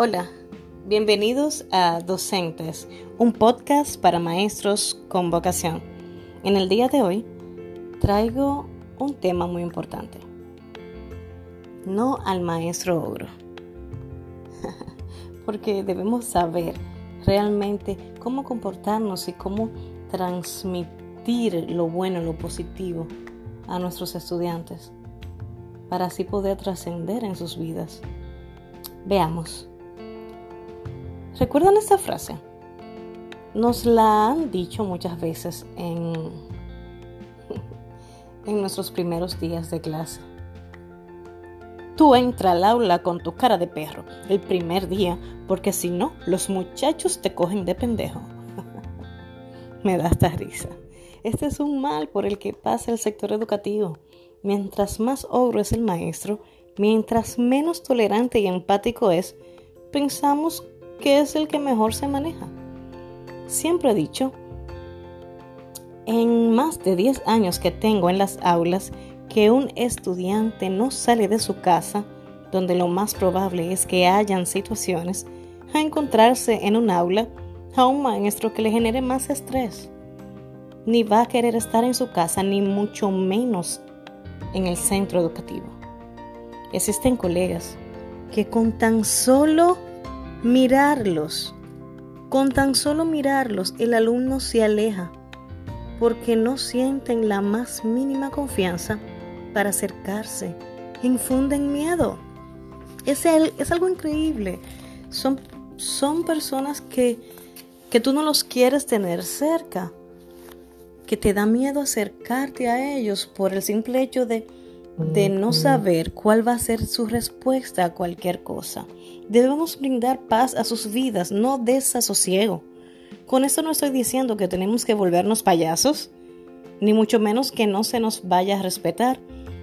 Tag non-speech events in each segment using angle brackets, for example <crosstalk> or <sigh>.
Hola, bienvenidos a Docentes, un podcast para maestros con vocación. En el día de hoy traigo un tema muy importante. No al maestro ogro. <laughs> Porque debemos saber realmente cómo comportarnos y cómo transmitir lo bueno, lo positivo a nuestros estudiantes para así poder trascender en sus vidas. Veamos. ¿Recuerdan esta frase? Nos la han dicho muchas veces en, <laughs> en nuestros primeros días de clase. Tú entra al aula con tu cara de perro el primer día, porque si no, los muchachos te cogen de pendejo. <laughs> Me da esta risa. Este es un mal por el que pasa el sector educativo. Mientras más ogro es el maestro, mientras menos tolerante y empático es, pensamos que es el que mejor se maneja. Siempre he dicho, en más de 10 años que tengo en las aulas, que un estudiante no sale de su casa, donde lo más probable es que hayan situaciones, a encontrarse en un aula a un maestro que le genere más estrés. Ni va a querer estar en su casa, ni mucho menos en el centro educativo. Existen colegas que con tan solo mirarlos. Con tan solo mirarlos, el alumno se aleja porque no sienten la más mínima confianza para acercarse. Infunden miedo. Es, es algo increíble. Son, son personas que, que tú no los quieres tener cerca, que te da miedo acercarte a ellos por el simple hecho de de no saber cuál va a ser su respuesta a cualquier cosa. Debemos brindar paz a sus vidas, no desasosiego. Con esto no estoy diciendo que tenemos que volvernos payasos, ni mucho menos que no se nos vaya a respetar,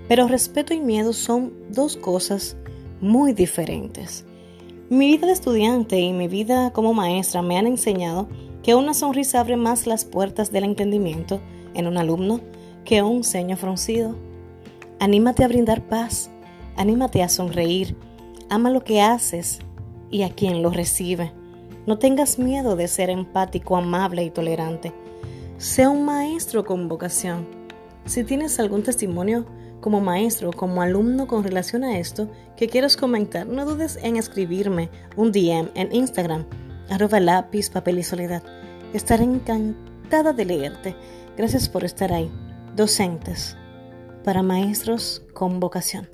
pero respeto y miedo son dos cosas muy diferentes. Mi vida de estudiante y mi vida como maestra me han enseñado que una sonrisa abre más las puertas del entendimiento en un alumno que un ceño fruncido. Anímate a brindar paz, anímate a sonreír, ama lo que haces y a quien lo recibe. No tengas miedo de ser empático, amable y tolerante. Sea un maestro con vocación. Si tienes algún testimonio como maestro o como alumno con relación a esto que quieras comentar, no dudes en escribirme un DM en Instagram, arroba lápiz, papel y soledad. Estaré encantada de leerte. Gracias por estar ahí. Docentes para maestros con vocación.